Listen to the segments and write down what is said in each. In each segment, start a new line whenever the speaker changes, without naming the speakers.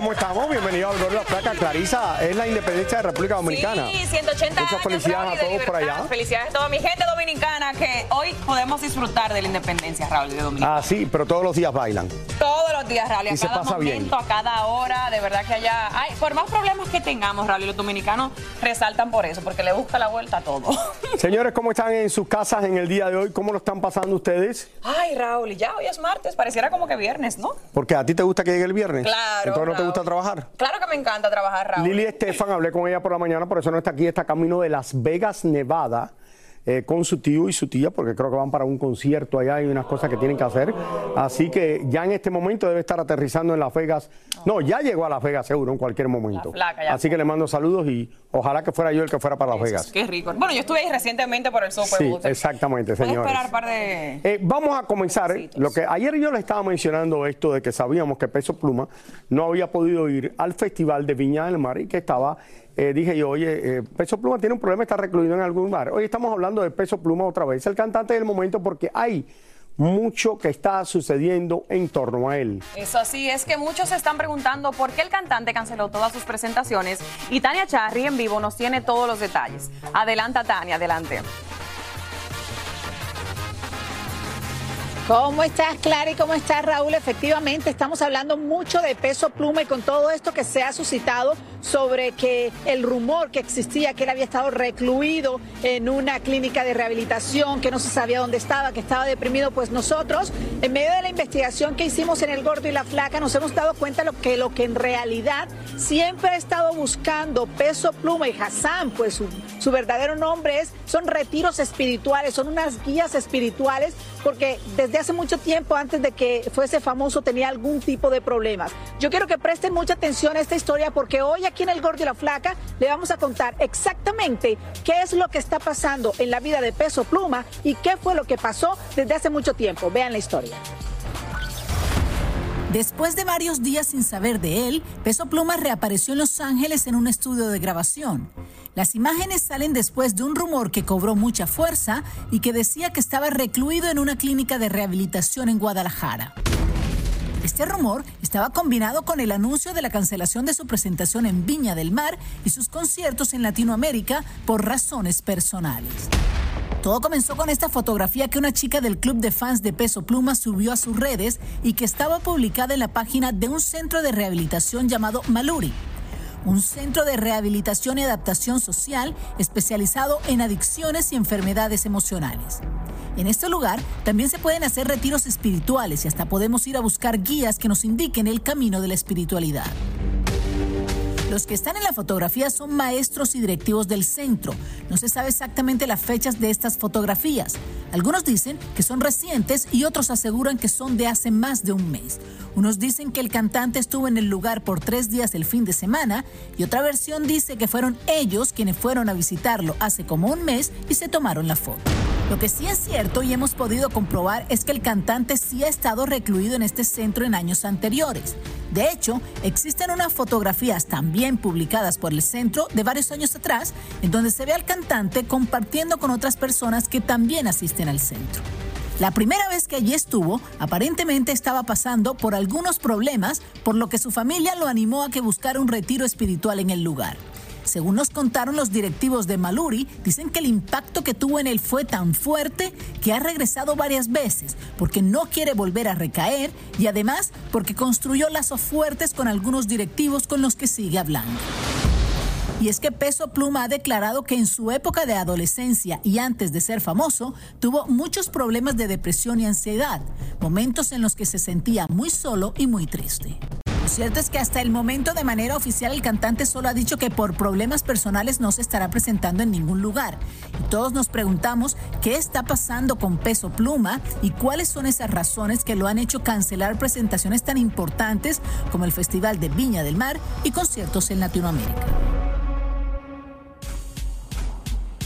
¿Cómo estamos? Bienvenido al Gordo y la Flaca. Clarisa, es la independencia de República Dominicana.
Sí, 180
Muchas felicidades a
de
todos por allá.
Felicidades a toda mi gente dominicana que hoy podemos disfrutar de la independencia, Raúl, de Dominicana.
Ah, sí, pero todos los días bailan.
Todos los días, Raúl, y a
se
cada
pasa bien.
momento, a cada hora, de verdad que allá... Ay, por más problemas que tengamos, Raúl, los dominicanos resaltan por eso, porque le busca la vuelta a todo.
Señores, ¿cómo están en sus casas en el día de hoy? ¿Cómo lo están pasando ustedes?
Ay, Raúl, ya hoy es martes, pareciera como que viernes, ¿no?
Porque a ti te gusta que llegue el viernes.
Claro,
Entonces no te
Raúl.
Gusta trabajar.
Claro que me encanta trabajar, Raúl.
Lili Estefan, hablé con ella por la mañana, por eso no está aquí, está camino de Las Vegas, Nevada, eh, con su tío y su tía, porque creo que van para un concierto allá, hay unas cosas que tienen que hacer. Así que ya en este momento debe estar aterrizando en Las Vegas. No, ya llegó a Las Vegas seguro en cualquier momento.
flaca ya
Así que le mando saludos y ojalá que fuera yo el que fuera para Las Vegas.
Qué rico. Bueno, yo estuve ahí recientemente por el Super
Sí,
Bowl.
exactamente,
par de...
Eh, vamos a comenzar. Lo que ayer yo le estaba mencionando esto de que sabíamos que Peso Pluma no había podido ir al festival de Viña del Mar y que estaba. Eh, dije yo, oye, eh, Peso Pluma tiene un problema, está recluido en algún bar. Hoy estamos hablando de Peso Pluma otra vez, el cantante del momento, porque hay mucho que está sucediendo en torno a él.
Eso sí, es que muchos se están preguntando por qué el cantante canceló todas sus presentaciones y Tania Charry en vivo nos tiene todos los detalles. Adelanta Tania, adelante.
¿Cómo estás, Clara? ¿Y cómo estás, Raúl? Efectivamente, estamos hablando mucho de peso pluma y con todo esto que se ha suscitado sobre que el rumor que existía que él había estado recluido en una clínica de rehabilitación, que no se sabía dónde estaba, que estaba deprimido, pues nosotros, en medio de la investigación que hicimos en El Gordo y la Flaca, nos hemos dado cuenta lo que lo que en realidad siempre ha estado buscando peso pluma y Hassan, pues su, su verdadero nombre es, son retiros espirituales, son unas guías espirituales, porque desde hace mucho tiempo, antes de que fuese famoso, tenía algún tipo de problemas. Yo quiero que presten mucha atención a esta historia porque hoy aquí en El Gordo y la Flaca le vamos a contar exactamente qué es lo que está pasando en la vida de Peso Pluma y qué fue lo que pasó desde hace mucho tiempo. Vean la historia.
Después de varios días sin saber de él, Peso Pluma reapareció en Los Ángeles en un estudio de grabación. Las imágenes salen después de un rumor que cobró mucha fuerza y que decía que estaba recluido en una clínica de rehabilitación en Guadalajara. Este rumor estaba combinado con el anuncio de la cancelación de su presentación en Viña del Mar y sus conciertos en Latinoamérica por razones personales. Todo comenzó con esta fotografía que una chica del club de fans de Peso Pluma subió a sus redes y que estaba publicada en la página de un centro de rehabilitación llamado Maluri, un centro de rehabilitación y adaptación social especializado en adicciones y enfermedades emocionales. En este lugar también se pueden hacer retiros espirituales y hasta podemos ir a buscar guías que nos indiquen el camino de la espiritualidad. Los que están en la fotografía son maestros y directivos del centro. No se sabe exactamente las fechas de estas fotografías. Algunos dicen que son recientes y otros aseguran que son de hace más de un mes. Unos dicen que el cantante estuvo en el lugar por tres días el fin de semana y otra versión dice que fueron ellos quienes fueron a visitarlo hace como un mes y se tomaron la foto. Lo que sí es cierto y hemos podido comprobar es que el cantante sí ha estado recluido en este centro en años anteriores. De hecho, existen unas fotografías también publicadas por el centro de varios años atrás en donde se ve al cantante compartiendo con otras personas que también asisten al centro. La primera vez que allí estuvo, aparentemente estaba pasando por algunos problemas, por lo que su familia lo animó a que buscara un retiro espiritual en el lugar. Según nos contaron los directivos de Maluri, dicen que el impacto que tuvo en él fue tan fuerte que ha regresado varias veces porque no quiere volver a recaer y además porque construyó lazos fuertes con algunos directivos con los que sigue hablando. Y es que Peso Pluma ha declarado que en su época de adolescencia y antes de ser famoso, tuvo muchos problemas de depresión y ansiedad, momentos en los que se sentía muy solo y muy triste. Lo cierto es que hasta el momento de manera oficial el cantante solo ha dicho que por problemas personales no se estará presentando en ningún lugar. Y todos nos preguntamos qué está pasando con Peso Pluma y cuáles son esas razones que lo han hecho cancelar presentaciones tan importantes como el Festival de Viña del Mar y conciertos en Latinoamérica.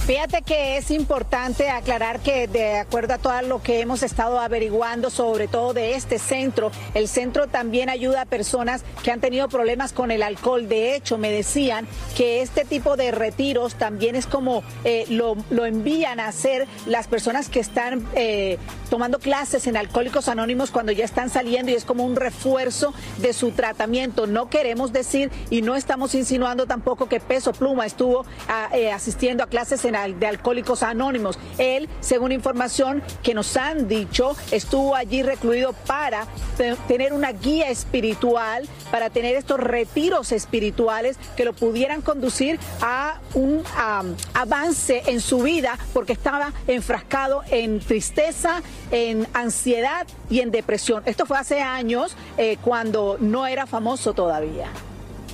Fíjate que es importante aclarar que de acuerdo a todo lo que hemos estado averiguando, sobre todo de este centro, el centro también ayuda a personas que han tenido problemas con el alcohol. De hecho, me decían que este tipo de retiros también es como eh, lo, lo, envían a hacer las personas que están eh, tomando clases en Alcohólicos Anónimos cuando ya están saliendo y es como un refuerzo de su tratamiento. No queremos decir y no estamos insinuando tampoco que Peso Pluma estuvo a, eh, asistiendo a clases en de Alcohólicos Anónimos. Él, según información que nos han dicho, estuvo allí recluido para tener una guía espiritual, para tener estos retiros espirituales que lo pudieran conducir a un avance en su vida, porque estaba enfrascado en tristeza, en ansiedad y en depresión. Esto fue hace años, eh, cuando no era famoso todavía.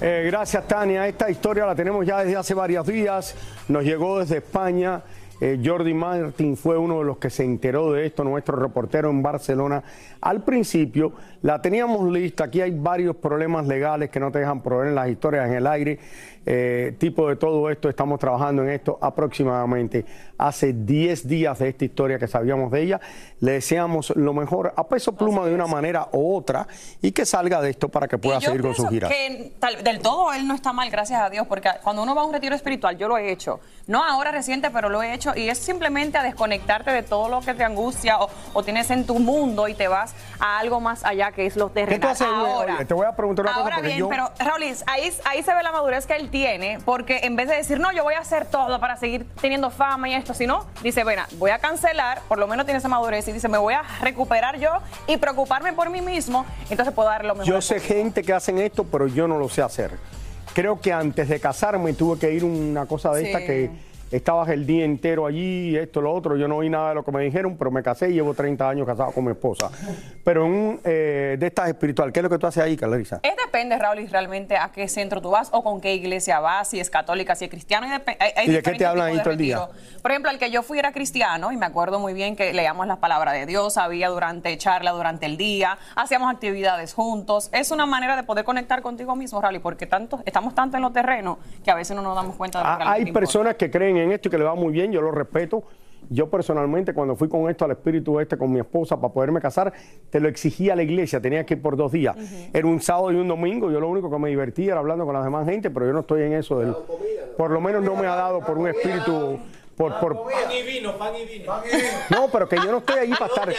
Eh, gracias, Tania. Esta historia la tenemos ya desde hace varios días. Nos llegó desde España. Eh, Jordi Martin fue uno de los que se enteró de esto, nuestro reportero en Barcelona. Al principio la teníamos lista, aquí hay varios problemas legales que no te dejan proveer las historias en el aire. Eh, tipo de todo esto, estamos trabajando en esto aproximadamente hace 10 días de esta historia que sabíamos de ella. Le deseamos lo mejor a peso pluma de una manera u otra y que salga de esto para que pueda seguir con su gira.
Que del todo él no está mal, gracias a Dios, porque cuando uno va a un retiro espiritual, yo lo he hecho, no ahora reciente, pero lo he hecho y es simplemente a desconectarte de todo lo que te angustia o, tienes en tu mundo y te vas a algo más allá que es lo terrenal.
ahora, te voy a preguntar una
ahora
cosa.
bien, pero Raúl, ahí, ahí se ve la madurez que él tiene, porque en vez de decir, no, yo voy a hacer todo para seguir teniendo fama y esto, sino dice, bueno, voy a cancelar, por lo menos tiene esa madurez y dice, me voy a recuperar yo y preocuparme por mí mismo, entonces puedo dar lo mejor.
Yo sé gente que hacen esto, pero yo no lo sé hacer. Creo que antes de casarme tuve que ir una cosa de esta que estabas el día entero allí, esto, lo otro. Yo no oí nada de lo que me dijeron, pero me casé y llevo 30 años casado con mi esposa. Pero en eh, de estas espiritual, ¿qué es lo que tú haces ahí, Clarisa?
Es depende, Raúl, y realmente a qué centro tú vas o con qué iglesia vas, si es católica, si es cristiano.
¿Y, de qué te hablan ahí todo el día?
Por ejemplo, el que yo fui era cristiano y me acuerdo muy bien que leíamos las palabras de Dios, había durante charla, durante el día, hacíamos actividades juntos. Es una manera de poder conectar contigo mismo, Raúl, porque tanto, estamos tanto en lo terreno que a veces no nos damos cuenta de lo
que Hay personas que creen en esto y que le va muy bien, yo lo respeto. Yo personalmente, cuando fui con esto al espíritu este con mi esposa para poderme casar, te lo exigía la iglesia, tenía que ir por dos días. Era un sábado y un domingo, yo lo único que me divertía era hablando con la demás gente, pero yo no estoy en eso del. Por lo menos no me ha dado por un espíritu. Por, por...
Pan y vino, pan y vino.
No, pero que yo no estoy ahí para estar.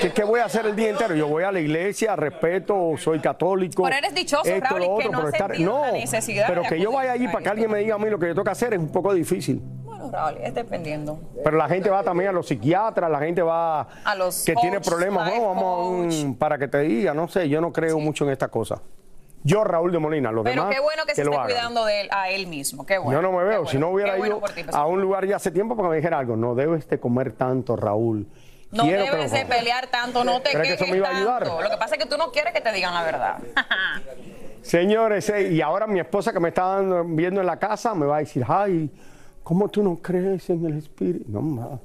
¿Qué, ¿Qué, voy a hacer el día entero? Yo voy a la iglesia, respeto, soy católico.
Pero eres dichoso, esto, Raúl, lo otro,
que no,
pero estar...
no pero que yo vaya allí para que alguien me diga a mí lo que yo tengo que hacer es un poco difícil.
Bueno, Raúl, es dependiendo.
Pero la gente va también a los psiquiatras, la gente va
a los
que
coach,
tiene problemas, no, vamos a un, para que te diga, no sé, yo no creo sí. mucho en esta cosa. Yo, Raúl de Molina, los
Pero
demás.
qué bueno que,
que
se esté
hagan.
cuidando de él, a él mismo. Qué bueno.
Yo no me veo.
bueno,
si no hubiera
bueno
ido
ti,
a un lugar ya hace tiempo para que me dijera algo. No debes de comer tanto, Raúl.
No
Quiero
debes de pelear tanto, no te
¿Crees que
quejes
eso me iba a ayudar?
tanto. Lo que pasa es que tú no quieres que te digan la verdad.
Señores, eh, y ahora mi esposa que me está dando- viendo en la casa me va a decir, ay, ¿cómo tú no crees en el espíritu? No, ma.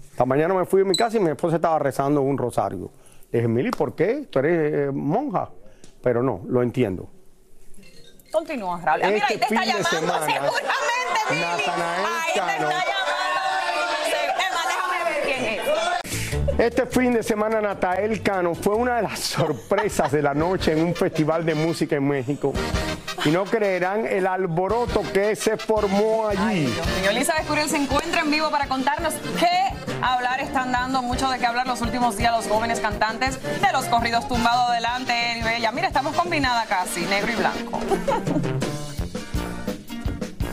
Esta mañana me fui a mi casa y mi esposa estaba rezando un rosario. Le dije, Mili, ¿por qué? Tú eres eh, monja. Pero no, lo entiendo.
Continúa, Raúl. Ah, mira, ahí
Este
te está llamando
semana,
seguramente.
Natanael
Ahí te
Cano.
está llamando. Emma, déjame ver quién es.
Este fin de semana Natael Cano fue una de las sorpresas de la noche en un festival de música en México. Y no creerán el alboroto que se formó allí.
Elizabeth Curiel se encuentra en vivo para contarnos qué hablar están dando, mucho de qué hablar los últimos días los jóvenes cantantes de los corridos tumbados adelante, Eri Bella. Mira, estamos combinada casi, negro y blanco.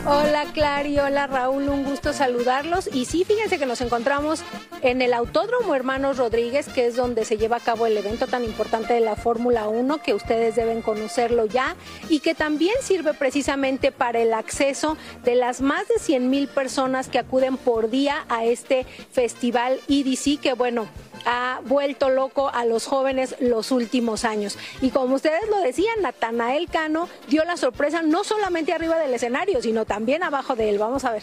Hola Clary, hola Raúl, un gusto saludarlos. Y sí, fíjense que nos encontramos en el Autódromo Hermanos Rodríguez, que es donde se lleva a cabo el evento tan importante de la Fórmula 1, que ustedes deben conocerlo ya, y que también sirve precisamente para el acceso de las más de 100 mil personas que acuden por día a este festival EDC, que bueno, ha vuelto loco a los jóvenes los últimos años. Y como ustedes lo decían, Natanael Cano dio la sorpresa no solamente arriba del escenario, sino también abajo de él. Vamos a ver.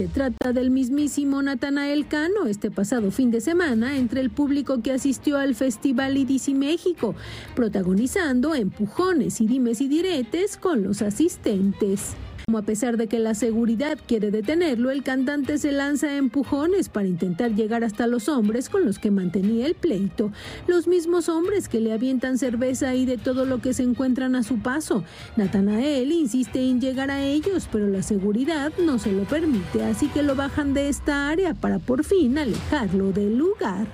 Se trata del mismísimo Natanael Cano este pasado fin de semana entre el público que asistió al Festival IDC México, protagonizando empujones y dimes y diretes con los asistentes. A pesar de que la seguridad quiere detenerlo, el cantante se lanza a empujones para intentar llegar hasta los hombres con los que mantenía el pleito. Los mismos hombres que le avientan cerveza y de todo lo que se encuentran a su paso. Natanael insiste en llegar a ellos, pero la seguridad no se lo permite, así que lo bajan de esta área para por fin alejarlo del lugar.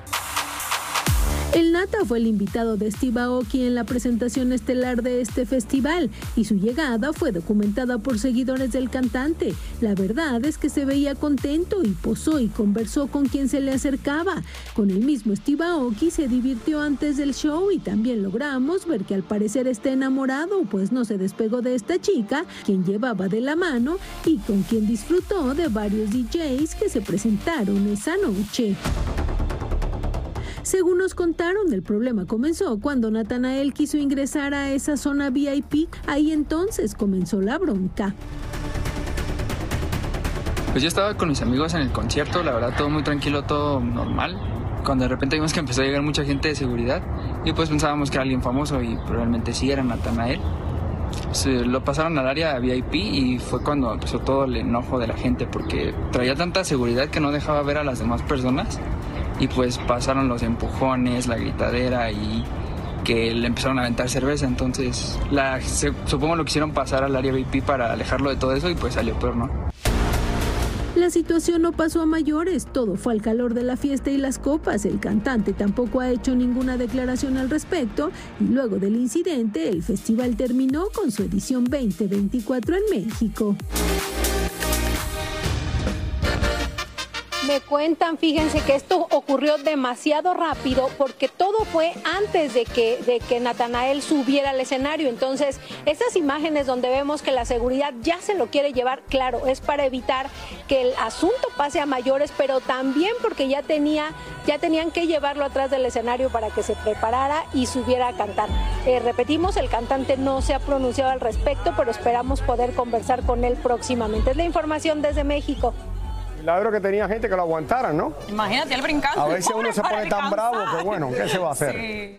El Nata fue el invitado de Steve Aoki en la presentación estelar de este festival y su llegada fue documentada por seguidores del cantante. La verdad es que se veía contento y posó y conversó con quien se le acercaba. Con el mismo Steve Aoki se divirtió antes del show y también logramos ver que al parecer está enamorado, pues no se despegó de esta chica, quien llevaba de la mano y con quien disfrutó de varios DJs que se presentaron esa noche. Según nos contaron, el problema comenzó cuando Natanael quiso ingresar a esa zona VIP. Ahí entonces comenzó la bronca.
Pues yo estaba con mis amigos en el concierto, la verdad todo muy tranquilo, todo normal. Cuando de repente vimos que empezó a llegar mucha gente de seguridad y pues pensábamos que era alguien famoso y probablemente sí era Natanael. Se lo pasaron al área VIP y fue cuando empezó todo el enojo de la gente porque traía tanta seguridad que no dejaba ver a las demás personas y pues pasaron los empujones, la gritadera y que le empezaron a aventar cerveza, entonces la, se- supongo lo quisieron pasar al área VIP para alejarlo de todo eso y pues salió peor, ¿no?
La situación no pasó a mayores, todo fue al calor de la fiesta y las copas. El cantante tampoco ha hecho ninguna declaración al respecto y luego del incidente el festival terminó con su edición 2024 en México.
Me cuentan, fíjense que esto ocurrió demasiado rápido porque todo fue antes de que, de que Natanael subiera al escenario. Entonces, estas imágenes donde vemos que la seguridad ya se lo quiere llevar, claro, es para evitar que el asunto pase a mayores, pero también porque ya tenía, ya tenían que llevarlo atrás del escenario para que se preparara y subiera a cantar. Eh, repetimos, el cantante no se ha pronunciado al respecto, pero esperamos poder conversar con él próximamente. Es la información desde México.
Milagro que tenía gente que lo aguantara, ¿no?
Imagínate él brincando.
A veces uno se pone tan bravo que bueno, ¿qué se va a hacer?
Sí.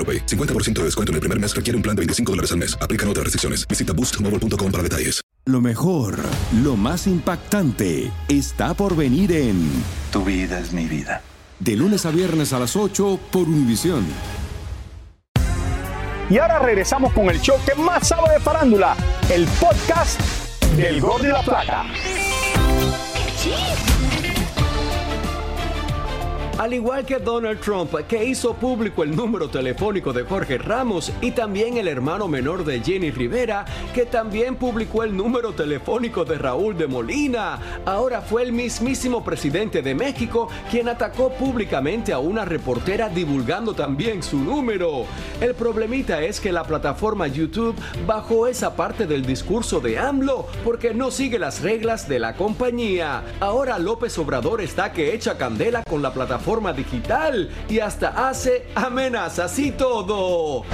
AroPay. 50% de descuento en el primer mes requiere un plan de 25 dólares al mes. Aplican otras restricciones. Visita boostmobile.com para detalles.
Lo mejor, lo más impactante, está por venir en
Tu vida es mi vida.
De lunes a viernes a las 8 por Univisión.
Y ahora regresamos con el show que más sabe de farándula, el podcast del Gol de la Plata.
Al igual que Donald Trump, que hizo público el número telefónico de Jorge Ramos y también el hermano menor de Jenny Rivera, que también publicó el número telefónico de Raúl de Molina, ahora fue el mismísimo presidente de México quien atacó públicamente a una reportera divulgando también su número. El problemita es que la plataforma YouTube bajó esa parte del discurso de AMLO porque no sigue las reglas de la compañía. Ahora López Obrador está que echa candela con la plataforma digital y hasta hace amenazas y todo.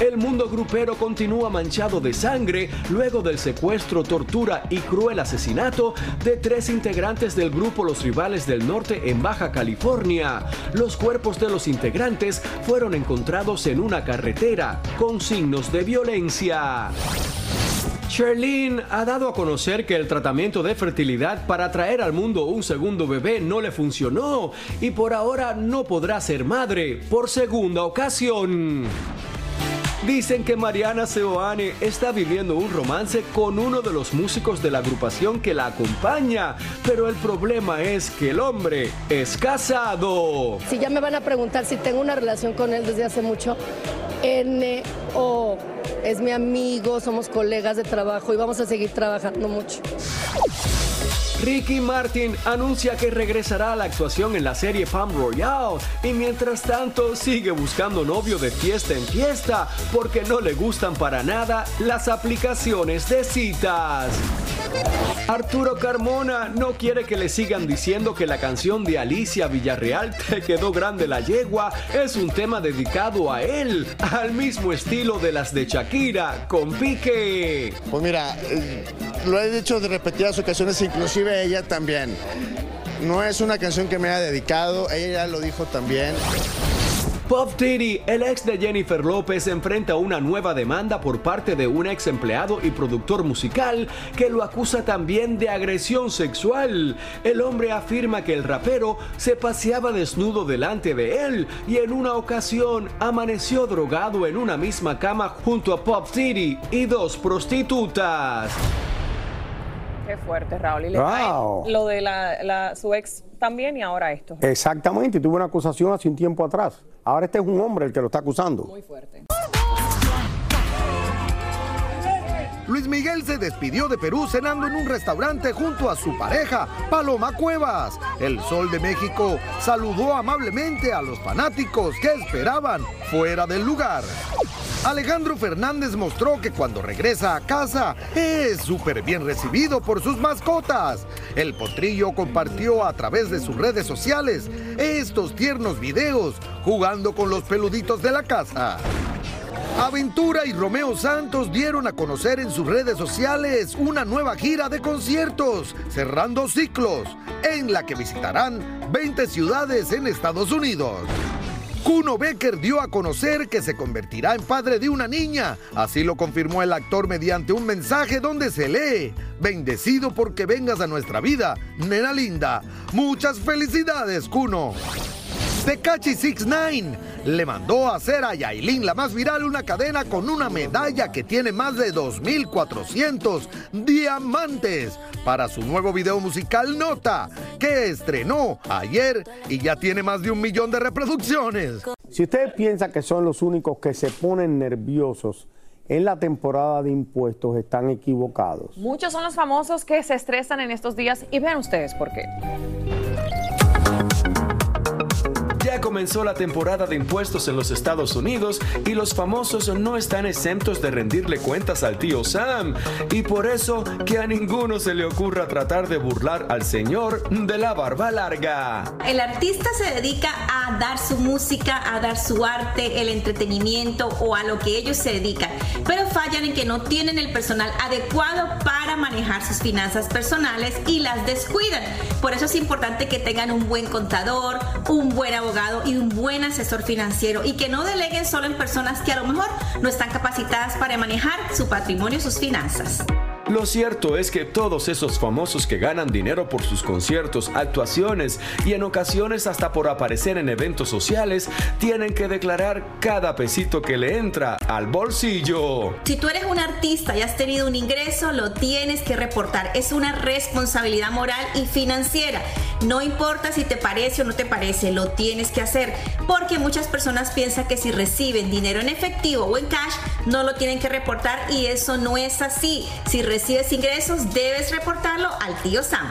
El mundo grupero continúa manchado de sangre luego del secuestro, tortura y cruel asesinato de tres integrantes del grupo Los Rivales del Norte en Baja California. Los cuerpos de los integrantes fueron encontrados en una carretera con signos de violencia. Sherlyn ha dado a conocer que el tratamiento de fertilidad para traer al mundo un segundo bebé no le funcionó y por ahora no podrá ser madre por segunda ocasión. Dicen que Mariana Seoane está viviendo un romance con uno de los músicos de la agrupación que la acompaña, pero el problema es que el hombre es casado.
Si ya me van a preguntar si tengo una relación con él desde hace mucho, N o es mi amigo, somos colegas de trabajo y vamos a seguir trabajando mucho.
Ricky Martin anuncia que regresará a la actuación en la serie Pam Royale y mientras tanto sigue buscando novio de fiesta en fiesta porque no le gustan para nada las aplicaciones de citas. Arturo Carmona no quiere que le sigan diciendo que la canción de Alicia Villarreal Te quedó grande la yegua es un tema dedicado a él, al mismo estilo de las de Shakira con Pique.
Pues mira, eh, lo he dicho de repetidas ocasiones, inclusive ella también. No es una canción que me haya dedicado, ella ya lo dijo también.
Puff Diddy, el ex de Jennifer López, enfrenta una nueva demanda por parte de un ex empleado y productor musical que lo acusa también de agresión sexual. El hombre afirma que el rapero se paseaba desnudo delante de él y en una ocasión amaneció drogado en una misma cama junto a Puff Diddy y dos prostitutas.
Qué fuerte, Raúl. Y le
Wow.
lo de la, la- su ex también y ahora esto.
Exactamente, y tuvo una acusación hace un tiempo atrás. Ahora este es un hombre el que lo está acusando.
Muy fuerte.
Luis Miguel se despidió de Perú cenando en un restaurante junto a su pareja, Paloma Cuevas. El Sol de México saludó amablemente a los fanáticos que esperaban fuera del lugar. Alejandro Fernández mostró que cuando regresa a casa es súper bien recibido por sus mascotas. El potrillo compartió a través de sus redes sociales estos tiernos videos jugando con los peluditos de la casa. Aventura y Romeo Santos dieron a conocer en sus redes sociales una nueva gira de conciertos, cerrando ciclos, en la que visitarán 20 ciudades en Estados Unidos. Kuno Becker dio a conocer que se convertirá en padre de una niña. Así lo confirmó el actor mediante un mensaje donde se lee, bendecido porque vengas a nuestra vida, nena linda. Muchas felicidades, Kuno. Tecachi 69 le mandó a hacer a Yailin, la más viral, una cadena con una medalla que tiene más de 2.400 diamantes para su nuevo video musical Nota, que estrenó ayer y ya tiene más de un millón de reproducciones.
Si ustedes piensan que son los únicos que se ponen nerviosos en la temporada de impuestos, están equivocados.
Muchos son los famosos que se estresan en estos días y vean ustedes por qué.
Comenzó la temporada de impuestos en los Estados Unidos y los famosos no están exentos de rendirle cuentas al tío Sam. Y por eso que a ninguno se le ocurra tratar de burlar al señor de la barba larga.
El artista se dedica a dar su música, a dar su arte, el entretenimiento o a lo que ellos se dedican, pero fallan en que no tienen el personal adecuado para manejar sus finanzas personales y las descuidan. Por eso es importante que tengan un buen contador, un buen abogado y un buen asesor financiero y que no deleguen solo en personas que a lo mejor no están capacitadas para manejar su patrimonio y sus finanzas.
Lo cierto es que todos esos famosos que ganan dinero por sus conciertos, actuaciones y en ocasiones hasta por aparecer en eventos sociales, tienen que declarar cada pesito que le entra al bolsillo.
Si tú eres un artista y has tenido un ingreso, lo tienes que reportar. Es una responsabilidad moral y financiera. No importa si te parece o no te parece, lo tienes que hacer. Porque muchas personas piensan que si reciben dinero en efectivo o en cash, no lo tienen que reportar y eso no es así. Si recibes ingresos, debes reportarlo al tío Sam.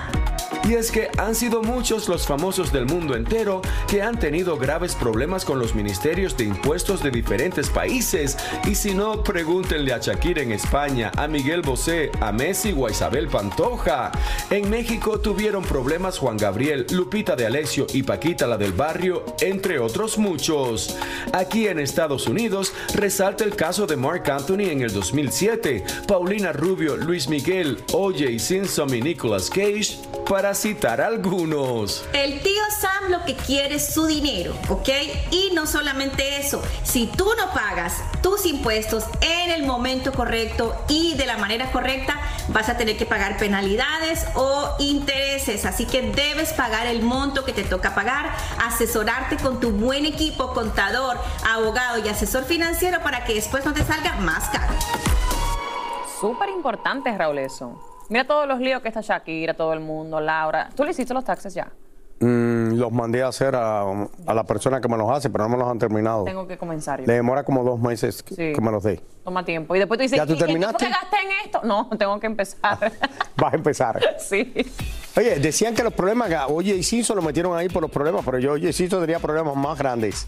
Y es que han sido muchos los famosos del mundo entero que han tenido graves problemas con los ministerios de impuestos de diferentes países. Y si no, pregúntenle a Shakira en España, a Miguel Bosé, a Messi o a Isabel Pantoja. En México tuvieron problemas Juan Gabriel, Lupita de Alessio y Paquita la del barrio, entre otros muchos. Aquí en Estados Unidos resalta el caso de Mark Anthony en el 2007, Paulina Rubio, Luis Miguel, O.J. Simpson y Nicolas Cage, para citar algunos.
El tío Sam lo que quiere es su dinero, ¿ok? Y no solamente eso, si tú no pagas tus impuestos en el momento correcto y de la manera correcta, vas a tener que pagar penalidades o intereses. Así que debes pagar el monto que te toca pagar, asesorarte con tu buen equipo, contador, abogado y asesor financiero para que después no te salga más caro.
Súper importante, Raúl, eso. Mira todos los líos que está Shakira, todo el mundo, Laura. ¿Tú le hiciste los taxes ya?
Mm, los mandé a hacer a, a la persona que me los hace, pero no me los han terminado.
Tengo que comenzar. yo.
Le demora como dos meses que,
Sí.
que me los dé.
Toma tiempo. Y después tú dices,
¿Ya tú
"¿Y qué
terminaste?
que gasté en esto? No, tengo que empezar.
Vas a empezar.
sí.
Oye, decían que los problemas, Oye y Simpson lo metieron ahí por los problemas, pero yo, Oye Simpson tenía problemas más grandes.